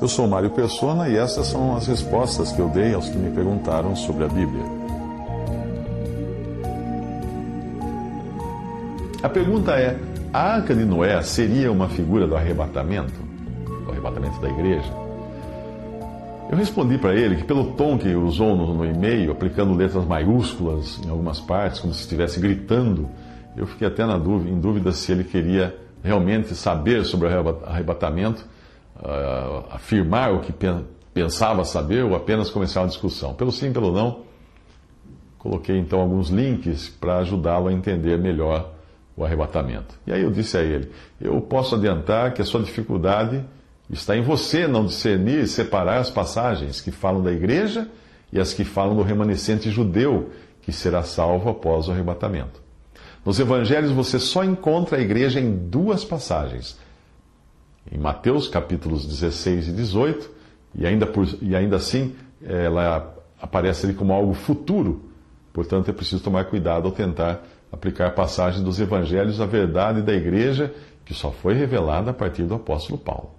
Eu sou Mário Persona e essas são as respostas que eu dei aos que me perguntaram sobre a Bíblia. A pergunta é: a arca de Noé seria uma figura do arrebatamento? Do arrebatamento da igreja? Eu respondi para ele que, pelo tom que usou no, no e-mail, aplicando letras maiúsculas em algumas partes, como se estivesse gritando, eu fiquei até na dúvida, em dúvida se ele queria realmente saber sobre o arrebatamento, uh, afirmar o que pensava saber ou apenas começar uma discussão. Pelo sim, pelo não, coloquei então alguns links para ajudá-lo a entender melhor o arrebatamento. E aí eu disse a ele: eu posso adiantar que a sua dificuldade Está em você não discernir e separar as passagens que falam da igreja e as que falam do remanescente judeu que será salvo após o arrebatamento. Nos evangelhos você só encontra a igreja em duas passagens. Em Mateus capítulos 16 e 18, e ainda, por, e ainda assim ela aparece ali como algo futuro. Portanto, é preciso tomar cuidado ao tentar aplicar passagens dos evangelhos à verdade da igreja que só foi revelada a partir do apóstolo Paulo.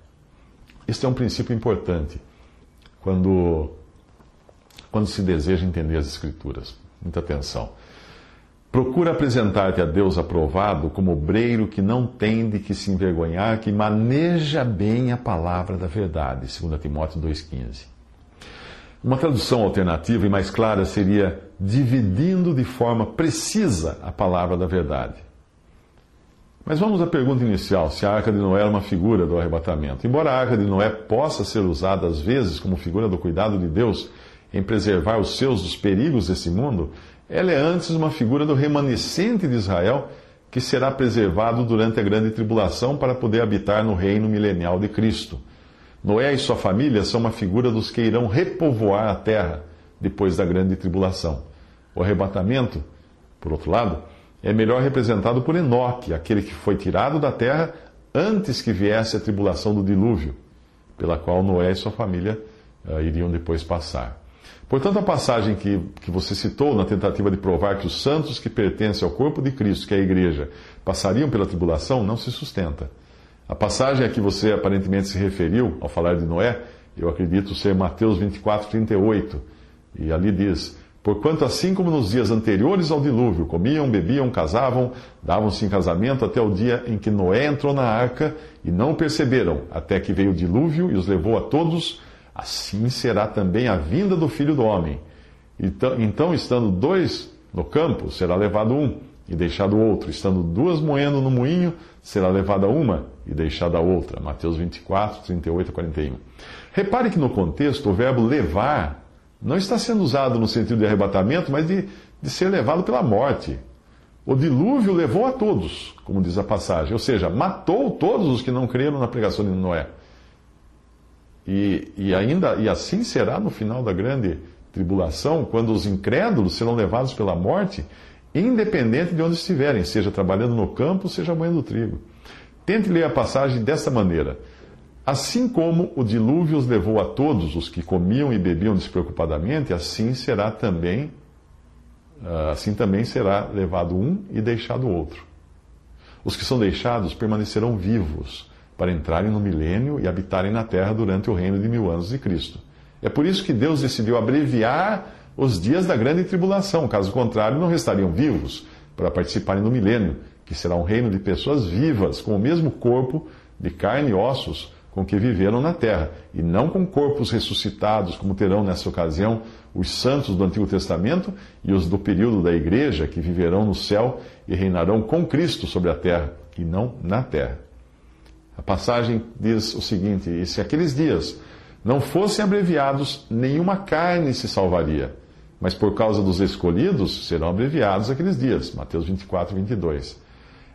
Este é um princípio importante quando, quando se deseja entender as Escrituras. Muita atenção. Procura apresentar-te a Deus aprovado como obreiro que não tem de que se envergonhar, que maneja bem a palavra da verdade. 2 Timóteo 2,15. Uma tradução alternativa e mais clara seria dividindo de forma precisa a palavra da verdade. Mas vamos à pergunta inicial: se a arca de Noé era uma figura do arrebatamento. Embora a arca de Noé possa ser usada às vezes como figura do cuidado de Deus em preservar os seus dos perigos desse mundo, ela é antes uma figura do remanescente de Israel que será preservado durante a grande tribulação para poder habitar no reino milenial de Cristo. Noé e sua família são uma figura dos que irão repovoar a terra depois da grande tribulação. O arrebatamento, por outro lado, é melhor representado por Enoque, aquele que foi tirado da terra antes que viesse a tribulação do dilúvio, pela qual Noé e sua família uh, iriam depois passar. Portanto, a passagem que, que você citou na tentativa de provar que os santos que pertencem ao corpo de Cristo, que é a igreja, passariam pela tribulação, não se sustenta. A passagem a que você aparentemente se referiu ao falar de Noé, eu acredito ser Mateus 24, 38. E ali diz: Porquanto, assim como nos dias anteriores ao dilúvio, comiam, bebiam, casavam, davam-se em casamento até o dia em que Noé entrou na arca e não perceberam, até que veio o dilúvio e os levou a todos, assim será também a vinda do filho do homem. Então, então estando dois no campo, será levado um e deixado outro. Estando duas moendo no moinho, será levada uma e deixada a outra. Mateus 24, 38 a 41. Repare que no contexto o verbo levar não está sendo usado no sentido de arrebatamento, mas de, de ser levado pela morte. O dilúvio levou a todos, como diz a passagem, ou seja, matou todos os que não creram na pregação de Noé. E, e ainda e assim será no final da grande tribulação, quando os incrédulos serão levados pela morte, independente de onde estiverem, seja trabalhando no campo, seja moendo trigo. Tente ler a passagem desta maneira. Assim como o dilúvio os levou a todos os que comiam e bebiam despreocupadamente, assim será também, ah, assim também será levado um e deixado outro. Os que são deixados permanecerão vivos para entrarem no milênio e habitarem na terra durante o reino de mil anos de Cristo. É por isso que Deus decidiu abreviar os dias da grande tribulação, caso contrário, não restariam vivos para participarem do milênio, que será um reino de pessoas vivas, com o mesmo corpo de carne e ossos com que viveram na terra, e não com corpos ressuscitados, como terão nessa ocasião os santos do Antigo Testamento e os do período da igreja, que viverão no céu e reinarão com Cristo sobre a terra, e não na terra. A passagem diz o seguinte: E se aqueles dias não fossem abreviados, nenhuma carne se salvaria. Mas por causa dos escolhidos serão abreviados aqueles dias. Mateus 24, 22.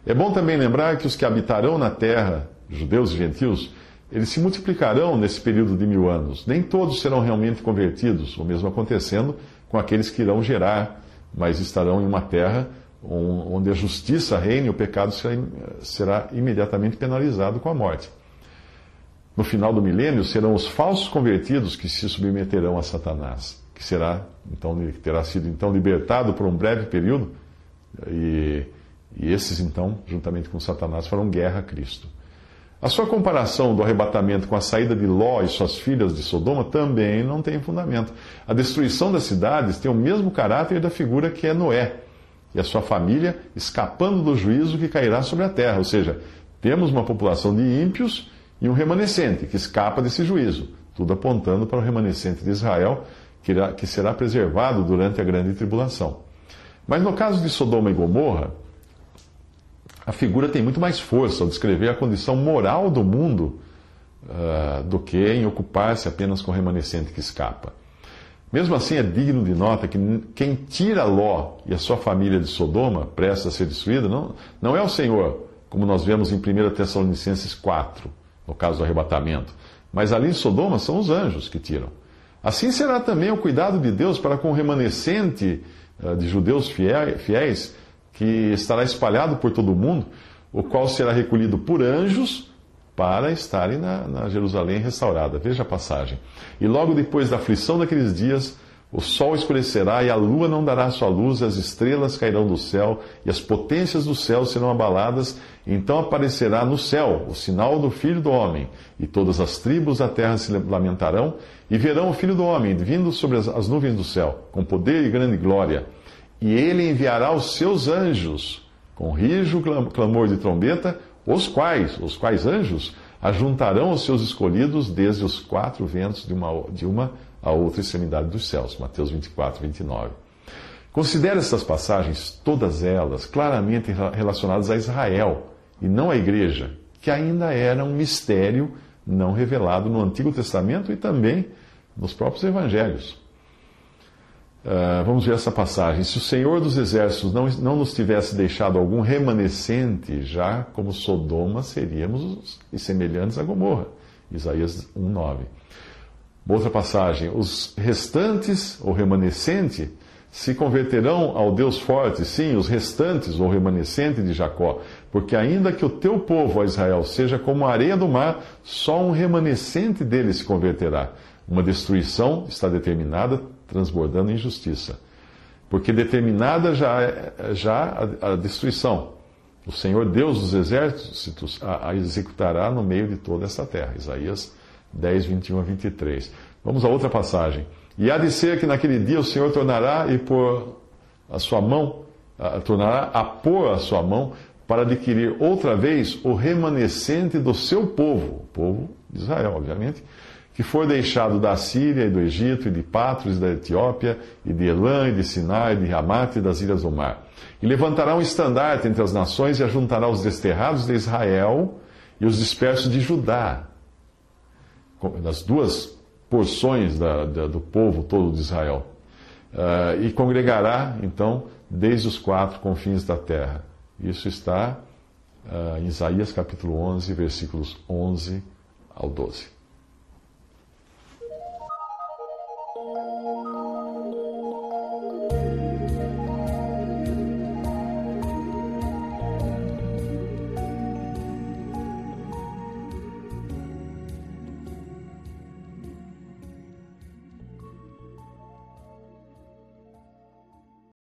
É bom também lembrar que os que habitarão na terra, judeus e gentios, eles se multiplicarão nesse período de mil anos. Nem todos serão realmente convertidos, o mesmo acontecendo com aqueles que irão gerar, mas estarão em uma terra onde a justiça reina e o pecado será, imediatamente penalizado com a morte. No final do milênio serão os falsos convertidos que se submeterão a Satanás, que será então terá sido então libertado por um breve período e, e esses então, juntamente com Satanás, farão guerra a Cristo. A sua comparação do arrebatamento com a saída de Ló e suas filhas de Sodoma também não tem fundamento. A destruição das cidades tem o mesmo caráter da figura que é Noé e a sua família escapando do juízo que cairá sobre a terra. Ou seja, temos uma população de ímpios e um remanescente que escapa desse juízo, tudo apontando para o remanescente de Israel que será preservado durante a grande tribulação. Mas no caso de Sodoma e Gomorra, a figura tem muito mais força ao descrever a condição moral do mundo uh, do que em ocupar-se apenas com o remanescente que escapa. Mesmo assim, é digno de nota que quem tira Ló e a sua família de Sodoma, presta a ser destruída, não, não é o Senhor, como nós vemos em 1 Tessalonicenses 4, no caso do arrebatamento. Mas ali em Sodoma são os anjos que tiram. Assim será também o cuidado de Deus para com o remanescente uh, de judeus fiéis que estará espalhado por todo o mundo, o qual será recolhido por anjos para estarem na, na Jerusalém restaurada. Veja a passagem. E logo depois da aflição daqueles dias, o sol escurecerá e a lua não dará sua luz, as estrelas cairão do céu e as potências do céu serão abaladas. Então aparecerá no céu o sinal do Filho do Homem, e todas as tribos da terra se lamentarão e verão o Filho do Homem vindo sobre as, as nuvens do céu, com poder e grande glória. E ele enviará os seus anjos, com rijo clamor de trombeta, os quais, os quais anjos, ajuntarão os seus escolhidos desde os quatro ventos de uma, de uma a outra extremidade dos céus. Mateus 24, 29. Considere essas passagens, todas elas, claramente relacionadas a Israel e não à igreja, que ainda era um mistério não revelado no Antigo Testamento e também nos próprios evangelhos. Uh, vamos ver essa passagem. Se o Senhor dos Exércitos não, não nos tivesse deixado algum remanescente, já como Sodoma seríamos semelhantes a Gomorra. Isaías 1,9. Outra passagem. Os restantes, ou remanescente, se converterão ao Deus forte, sim, os restantes, ou remanescente de Jacó, porque ainda que o teu povo, ó Israel, seja como a areia do mar, só um remanescente dele se converterá. Uma destruição está determinada transbordando em justiça. Porque determinada já, é, já a, a destruição. O Senhor Deus dos exércitos a, a, executará no meio de toda essa terra. Isaías 10, 21 a 23. Vamos a outra passagem. E há de ser que naquele dia o Senhor tornará e pôr a sua mão, a, tornará a pôr a sua mão para adquirir outra vez o remanescente do seu povo, o povo de Israel, obviamente, que for deixado da Síria e do Egito, e de Patros e da Etiópia, e de Elã, e de Sinai, e de Ramat e das ilhas do mar. E levantará um estandarte entre as nações e ajuntará os desterrados de Israel e os dispersos de Judá. Das duas porções da, da, do povo todo de Israel. Uh, e congregará, então, desde os quatro confins da terra. Isso está uh, em Isaías capítulo 11, versículos 11 ao 12.